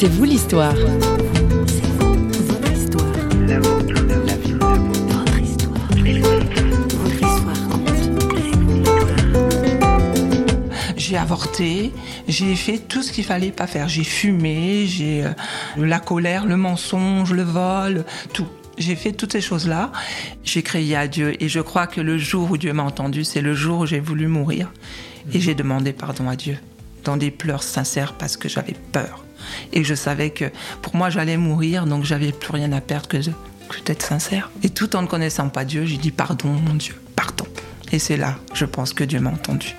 C'est vous l'histoire. J'ai avorté, j'ai fait tout ce qu'il fallait pas faire. J'ai fumé, j'ai euh, la colère, le mensonge, le vol, tout. J'ai fait toutes ces choses-là. J'ai crié à Dieu et je crois que le jour où Dieu m'a entendu, c'est le jour où j'ai voulu mourir et j'ai demandé pardon à Dieu dans des pleurs sincères parce que j'avais peur et je savais que pour moi j'allais mourir donc j'avais plus rien à perdre que, d'être sincère. Et tout en ne connaissant pas Dieu, j'ai dit pardon mon Dieu, pardon. Et c'est là, je pense que Dieu m'a entendu.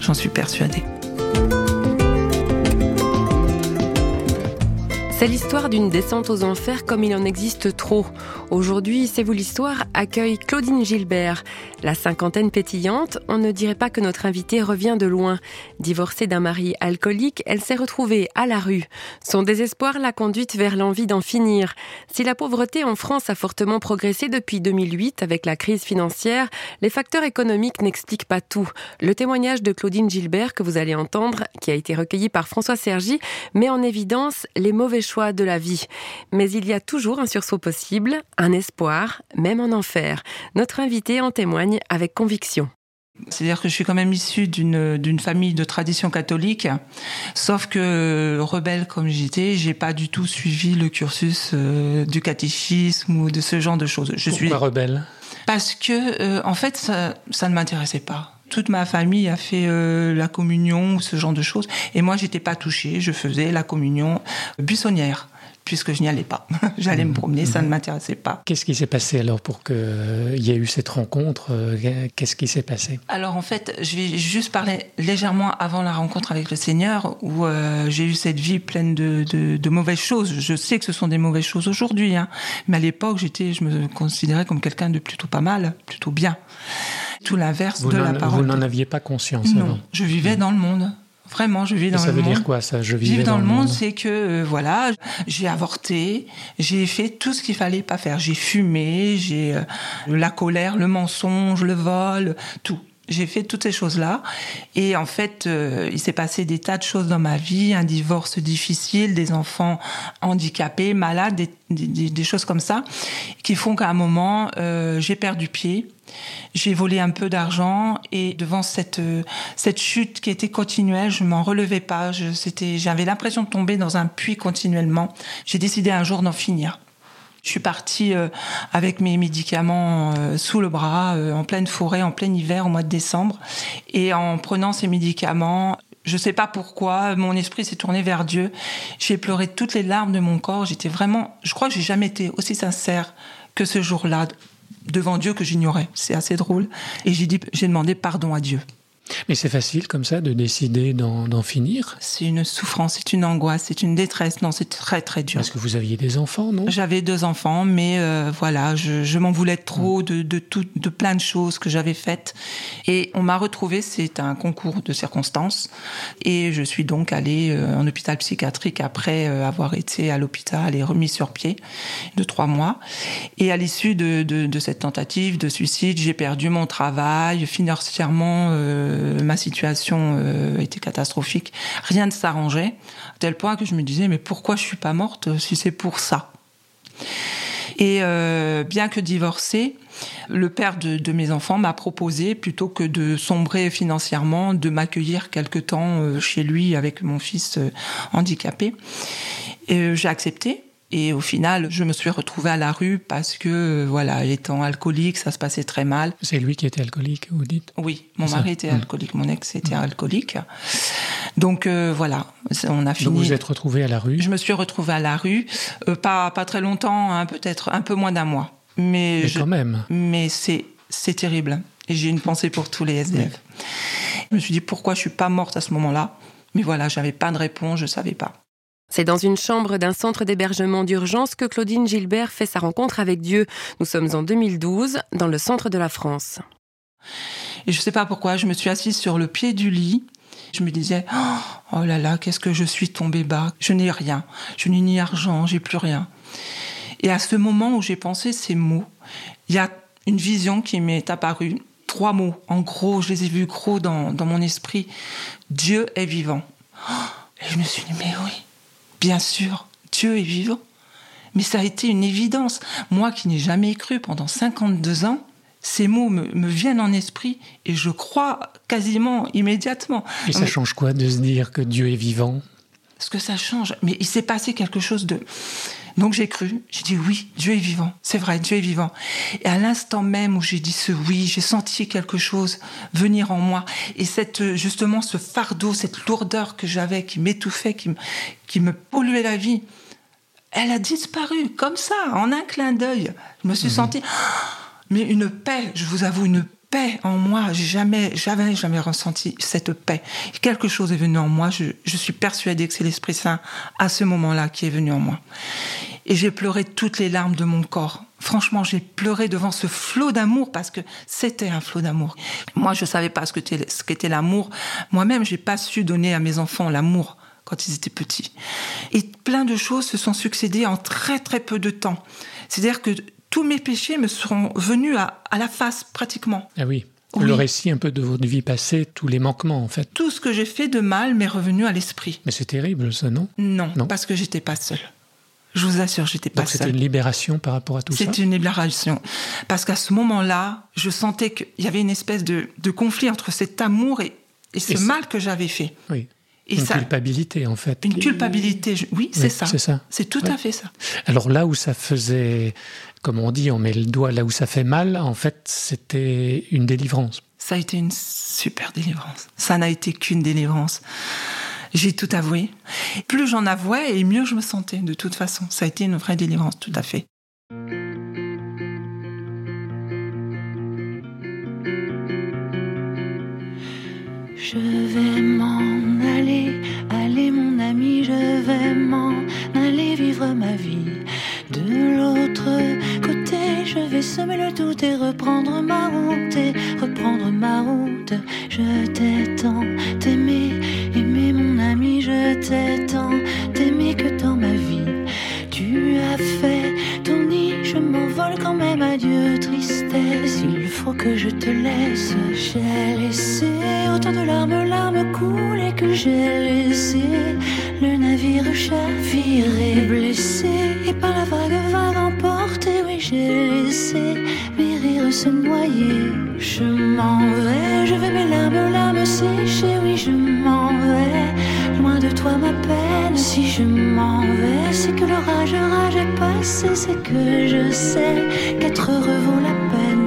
J'en suis persuadée. C'est l'histoire d'une descente aux enfers comme il en existe trop. Aujourd'hui, C'est vous l'histoire accueille Claudine Gilbert. La cinquantaine pétillante, on ne dirait pas que notre invitée revient de loin. Divorcée d'un mari alcoolique, elle s'est retrouvée à la rue. Son désespoir l'a conduite vers l'envie d'en finir. Si la pauvreté en France a fortement progressé depuis 2008 avec la crise financière, les facteurs économiques n'expliquent pas tout. Le témoignage de Claudine Gilbert que vous allez entendre, qui a été recueilli par François Sergi, met en évidence les mauvais choix de la vie. Mais il y a toujours un sursaut possible, un espoir, même en enfer. Notre invité en témoigne avec conviction. C'est-à-dire que je suis quand même issue d'une famille de tradition catholique, sauf que rebelle comme j'étais, j'ai pas du tout suivi le cursus euh, du catéchisme ou de ce genre de choses. Je Pourquoi suis rebelle? Parce que euh, en fait ça, ça ne m'intéressait pas toute ma famille a fait euh, la communion ou ce genre de choses. Et moi, j'étais pas touchée. Je faisais la communion buissonnière puisque je n'y allais pas. J'allais me mhm. promener, ça ne mhm. m'intéressait pas. Qu'est-ce qui s'est passé alors pour qu'il euh, y ait eu cette rencontre euh, Qu'est-ce qui s'est passé? Alors en fait, je vais juste parler légèrement avant la rencontre avec le Seigneur, où euh, j'ai eu cette vie pleine de, de, mauvaises choses. Je sais que ce sont des mauvaises choses aujourd'hui, hein, mais à l'époque, j'étais, je me considérais comme quelqu'un de plutôt pas mal, plutôt bien. Tout l'inverse de la parole. Vous n'en aviez pas conscience Non, je vivais dans le monde. Vraiment, je vis dans le monde. Ça veut dire quoi ça Je vivais dans, le monde, c'est que euh, voilà, j'ai avorté, j'ai fait tout ce qu'il fallait pas faire. J'ai fumé, j'ai euh, la colère, le mensonge, le vol, tout. J'ai fait toutes ces choses-là. Et en fait, euh, il s'est passé des tas de choses dans ma vie, un divorce difficile, des enfants handicapés, malades, des, des, des choses comme ça, qui font qu'à un moment, euh, j'ai perdu pied. J'ai volé un peu d'argent et devant cette euh, cette chute qui était continuelle, je m'en relevais pas. J'avais l'impression de tomber dans un puits continuellement. J'ai décidé un jour d'en finir. Je suis partie euh, avec mes médicaments euh, sous le bras, en pleine forêt, en plein hiver, au mois de décembre. Et en prenant ces médicaments, je ne sais pas pourquoi, mon esprit s'est tourné vers Dieu. J'ai pleuré toutes les larmes de mon corps. J'étais vraiment, je crois que j'ai jamais été aussi sincère que ce jour-là devant Dieu que j'ignorais. C'est assez drôle. Et j'ai demandé pardon à Dieu. Mais c'est facile comme ça de décider d'en finir C'est une souffrance, c'est une angoisse, c'est une détresse. Non, c'est très très dur. Parce que vous aviez des enfants, non? J'avais deux enfants, mais euh, voilà, je, m'en voulais trop de, de, tout, de plein de choses que j'avais faites. Et on m'a retrouvée, c'est un concours de circonstances. Et je suis donc allée euh, en hôpital psychiatrique après euh, avoir été à l'hôpital et remis sur pied de trois mois. Et à l'issue de, de, cette tentative de suicide, j'ai perdu mon travail financièrement. Euh, ma situation euh, était catastrophique. Rien ne s'arrangeait, à tel point que je me disais, mais pourquoi je suis pas morte euh, si c'est pour ça? Et bien que divorcée, le père de, mes enfants m'a proposé, plutôt que de sombrer financièrement, de m'accueillir quelque temps chez lui avec mon fils handicapé. Et j'ai accepté. Et au final, je me suis retrouvée à la rue parce que, euh, voilà, étant alcoolique, ça se passait très mal. C'est lui qui était alcoolique, vous dites? Oui, mon mari était mmh. alcoolique, mon ex était mmh. alcoolique. Donc euh, voilà, on a fini. Donc vous êtes retrouvée à la rue? Je me suis retrouvée à la rue, euh, pas, pas très longtemps, hein, peut-être un peu moins d'un mois. Mais, mais quand même. Mais c'est, c'est terrible. Et j'ai une pensée pour tous les SDF. Je me suis dit pourquoi je suis pas morte à ce moment-là? Mais voilà, j'avais pas de réponse, je savais pas. C'est dans une chambre d'un centre d'hébergement d'urgence que Claudine Gilbert fait sa rencontre avec Dieu. Nous sommes en 2012, dans le centre de la France. Et je ne sais pas pourquoi, je me suis assise sur le pied du lit. Je me disais, oh, là là, qu'est-ce que je suis tombée bas. Je n'ai rien. Je n'ai ni argent, j'ai plus rien. Et à ce moment où j'ai pensé ces mots, il y a une vision qui m'est apparue. Trois mots, en gros, je les ai vus gros dans, dans mon esprit. Dieu est vivant. Et je me suis dit, mais oui, Bien sûr, Dieu est vivant. Mais ça a été une évidence. Moi qui n'ai jamais cru pendant 52 ans, ces mots me, viennent en esprit et je crois quasiment immédiatement. Et ça change quoi de se dire que Dieu est vivant? Ce que ça change, mais il s'est passé quelque chose de... Donc j'ai cru, j'ai dit oui, Dieu est vivant, c'est vrai, Dieu est vivant. Et à l'instant même où j'ai dit ce oui, j'ai senti quelque chose venir en moi. Et cette, justement, ce fardeau, cette lourdeur que j'avais, qui m'étouffait, qui, qui me polluait la vie, elle a disparu comme ça, en un clin d'œil. Je me suis mhm. sentie, mais une paix, je vous avoue, une en moi. Jamais, jamais, jamais ressenti cette paix. Quelque chose est venu en moi. Je, suis persuadée que c'est l'Esprit Saint à ce moment-là qui est venu en moi. Et j'ai pleuré toutes les larmes de mon corps. Franchement, j'ai pleuré devant ce flot d'amour parce que c'était un flot d'amour. Moi, je savais pas ce qu'était l'amour. Moi-même, j'ai pas su donner à mes enfants l'amour quand ils étaient petits. Et plein de choses se sont succédées en très très peu de temps. C'est-à-dire que tous mes péchés me seront venus à, la face pratiquement. Ah oui. Le récit un peu de votre vie passée, tous les manquements en fait. Tout ce que j'ai fait de mal m'est revenu à l'esprit. Mais c'est terrible ça, non? Non, parce que j'étais pas seule. Je vous assure, j'étais pas Donc seule. c'était une libération par rapport à tout ça? C'était une libération. Parce qu'à ce moment-là, je sentais qu'il y avait une espèce de, conflit entre cet amour et, ce mal que j'avais fait. Oui une culpabilité, en fait. Une culpabilité, oui, c'est ça. C'est ça. C'est tout à fait ça. Alors là où ça faisait, comme on dit, on met le doigt là où ça fait mal, en fait, c'était une délivrance. Ça a été une super délivrance. Ça n'a été qu'une délivrance. J'ai tout avoué. Plus j'en avouais, et mieux je me sentais, de toute façon. Ça a été une vraie délivrance, tout à fait. De l'autre côté, je vais semer le doute et reprendre ma route, et reprendre ma route. Je t'ai tant aimé, aimé mon ami, je t'ai tant aimé que dans ma vie. Tu as fait ton nid, je m'envole quand même, adieu tristesse. Il faut que je te laisse, j'ai laissé autant de larmes, larmes couler que j'ai laissé et par la vague vague emporté. Oui, j'ai laissé mes rires se noyer. Je m'en vais, je vais mes larmes, larmes sécher. Oui, je m'en vais, loin de toi ma peine. Si je m'en vais, c'est que l'orage, rage est passé. C'est que je sais qu'être heureux vaut la peine.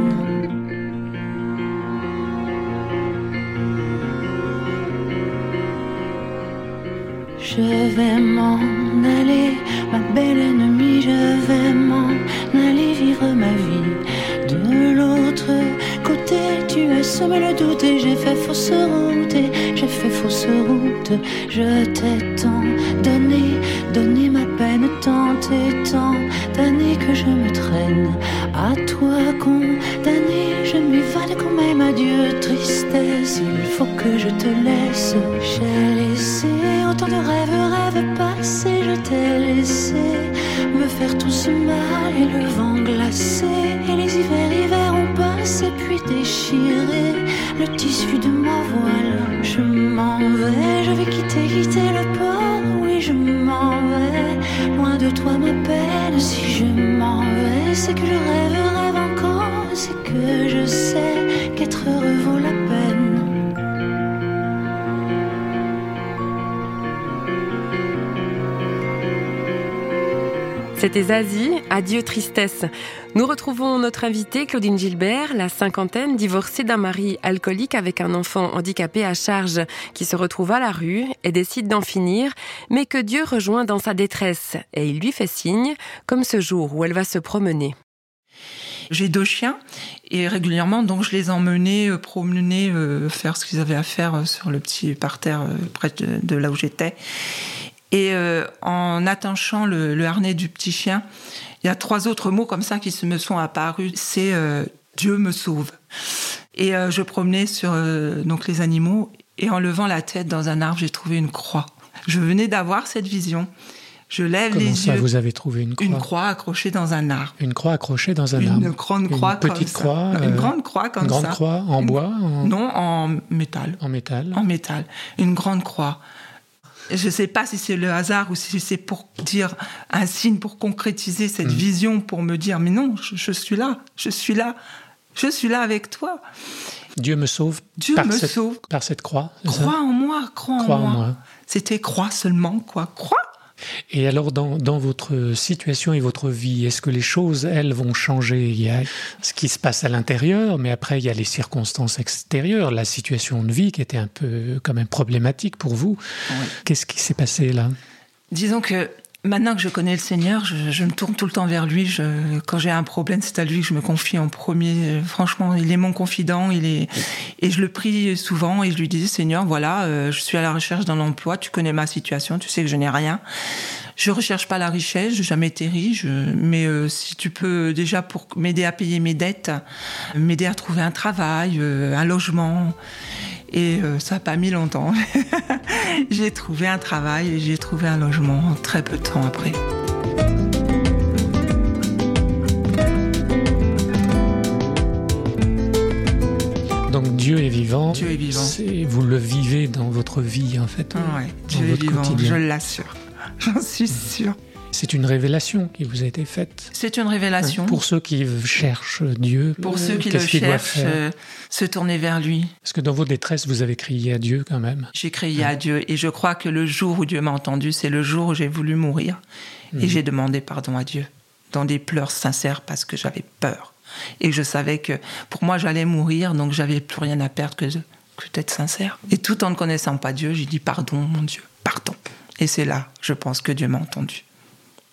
Je vais m'en aller, ma belle ennemie, je vais m'en aller vivre ma vie. De l'autre côté, tu as semé le doute et j'ai fait fausse route, fait fausse route. Je t'ai tant donné, donné ma peine tant et tant d'années que je me traîne. À toi condamné, je m'évade quand même. Adieu, tristesse, il faut que je te laisse. J'ai laissé autant de rêves, rêves passés, je t'ai laissé me faire tout ce mal et le vent glacé. Et les hivers, hivers ont passé, puis déchiré le tissu de ma voile. Je m'en vais, je vais quitter, quitter le port, oui, je m'en vais. Loin de toi, ma peine, si je m'en vais, c'est que je rêve, rêve encore, c'est que je sais qu'être heureux vaut la peine. C'était Zazie, Adieu tristesse. Nous retrouvons notre invitée Claudine Gilbert, la cinquantaine, divorcée d'un mari alcoolique avec un enfant handicapé à charge, qui se retrouve à la rue et décide d'en finir, mais que Dieu rejoint dans sa détresse et il lui fait signe, comme ce jour où elle va se promener. J'ai deux chiens et régulièrement, donc je les emmenais euh, promener, euh, faire ce qu'ils avaient à faire euh, sur le petit parterre près de là où j'étais. Et en attachant le, harnais du petit chien, il y a trois autres mots comme ça qui se me sont apparus. C'est euh, Dieu me sauve. Et euh, je promenais sur donc les animaux et en levant la tête dans un arbre, j'ai trouvé une croix. Je venais d'avoir cette vision. Je lève Comment les ça, yeux. vous avez trouvé une croix Une croix accrochée dans un arbre. Une croix accrochée dans un arbre. Une grande croix une petite comme croix, ça. Une grande croix comme une grande ça. croix en bois Non, en métal. En métal. En métal. Une grande croix. Je ne sais pas si c'est le hasard ou si c'est pour dire un signe pour concrétiser cette Mm. vision, pour me dire mais non, je, je suis là, je suis là, je suis là avec toi. Dieu me sauve Dieu par, me cette, sauve. par cette croix. ça? Crois en moi, crois, en moi. moi. C'était crois seulement, quoi. Crois. Et alors, dans, dans votre situation et votre vie, est-ce que les choses, elles, vont changer? Il y a ce qui se passe à l'intérieur, mais après, il y a les circonstances extérieures, la situation de vie qui était un peu quand même problématique pour vous. Qu'est-ce qui s'est passé là? Disons que maintenant que je connais le Seigneur, je, je me tourne tout le temps vers lui. Je, quand j'ai un problème, c'est à lui que je me confie en premier. Franchement, il est mon confident. Il est et je le prie souvent et je lui dis Seigneur, voilà, euh, je suis à la recherche d'un emploi. Tu connais ma situation. Tu sais que je n'ai rien. Je recherche pas la richesse. J'ai jamais été riche. Mais euh, si tu peux déjà pour m'aider à payer mes dettes, m'aider à trouver un travail, euh, un logement. Et euh, ça n'a pas mis longtemps. j'ai trouvé un travail et j'ai trouvé un logement très peu de temps après. Donc Dieu est vivant. Dieu est vivant. C'est- Vous le vivez dans votre vie, en fait. Ah ouais, Dieu est vivant, quotidien. je l'assure. J'en suis sûre. C'est une révélation qui vous a été faite. C'est une révélation. Pour ceux qui cherchent Dieu, Pour ceux qui le cherchent, euh, se tourner vers lui. Parce que dans vos détresses, vous avez crié à Dieu quand même. J'ai crié à Dieu et je crois que le jour où Dieu m'a entendu, c'est le jour où j'ai voulu mourir. Mhm. Et j'ai demandé pardon à Dieu dans des pleurs sincères parce que j'avais peur. Et je savais que pour moi, j'allais mourir, donc j'avais plus rien à perdre que, que d'être sincère. Et tout en ne connaissant pas Dieu, j'ai dit pardon, mon Dieu, pardon. Et c'est là, je pense que Dieu m'a entendu.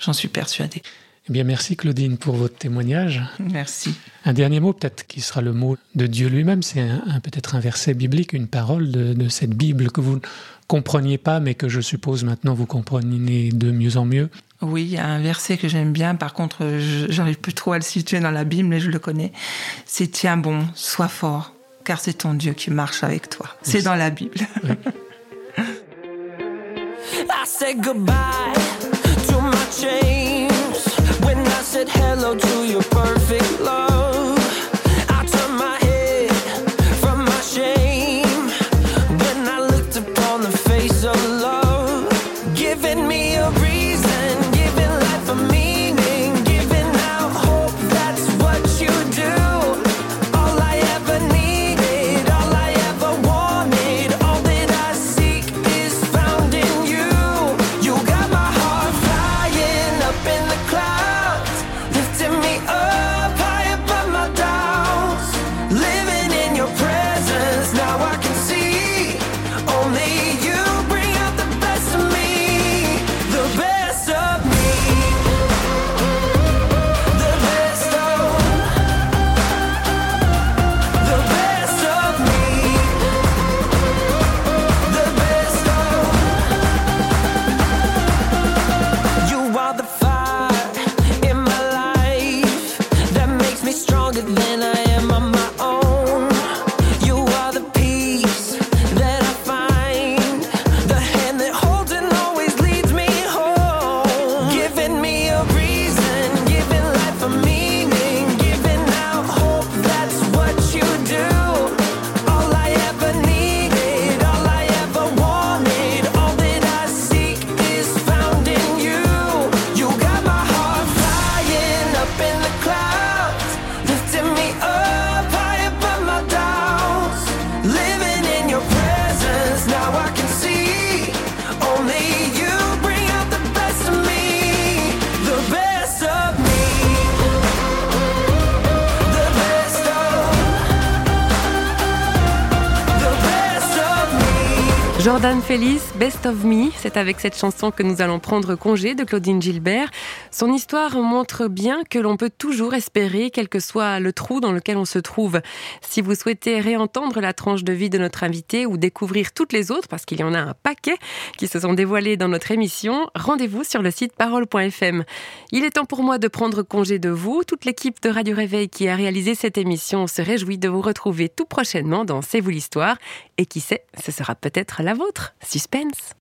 J'en suis persuadée. Eh bien, merci Claudine pour votre témoignage. Merci. Un dernier mot, peut-être qui sera le mot de Dieu lui-même, c'est un, un- peut-être un verset biblique, une parole de, de cette Bible que vous ne compreniez pas, mais que je suppose maintenant vous comprenez de mieux en mieux. Oui, il y a un verset que j'aime bien, par contre, je- j'arrive plus trop à le situer dans la Bible, mais je le connais. C'est Tiens bon, sois fort, car c'est ton Dieu qui marche avec toi. C'est dans la Bible. I said goodbye to my chains when I said hello to your perfect love. Jordan Félix, Best of Me, c'est avec cette chanson que nous allons prendre congé de Claudine Gilbert. Son histoire montre bien que l'on peut toujours espérer, quel que soit le trou dans lequel on se trouve. Si vous souhaitez réentendre la tranche de vie de notre invité ou découvrir toutes les autres, parce qu'il y en a un paquet qui se sont dévoilées dans notre émission, rendez-vous sur le site parole.fm. Il est temps pour moi de prendre congé de vous. Toute l'équipe de Radio Réveil qui a réalisé cette émission se réjouit de vous retrouver tout prochainement dans C'est vous l'histoire. Et qui sait, ce sera peut-être la vôtre. Suspense.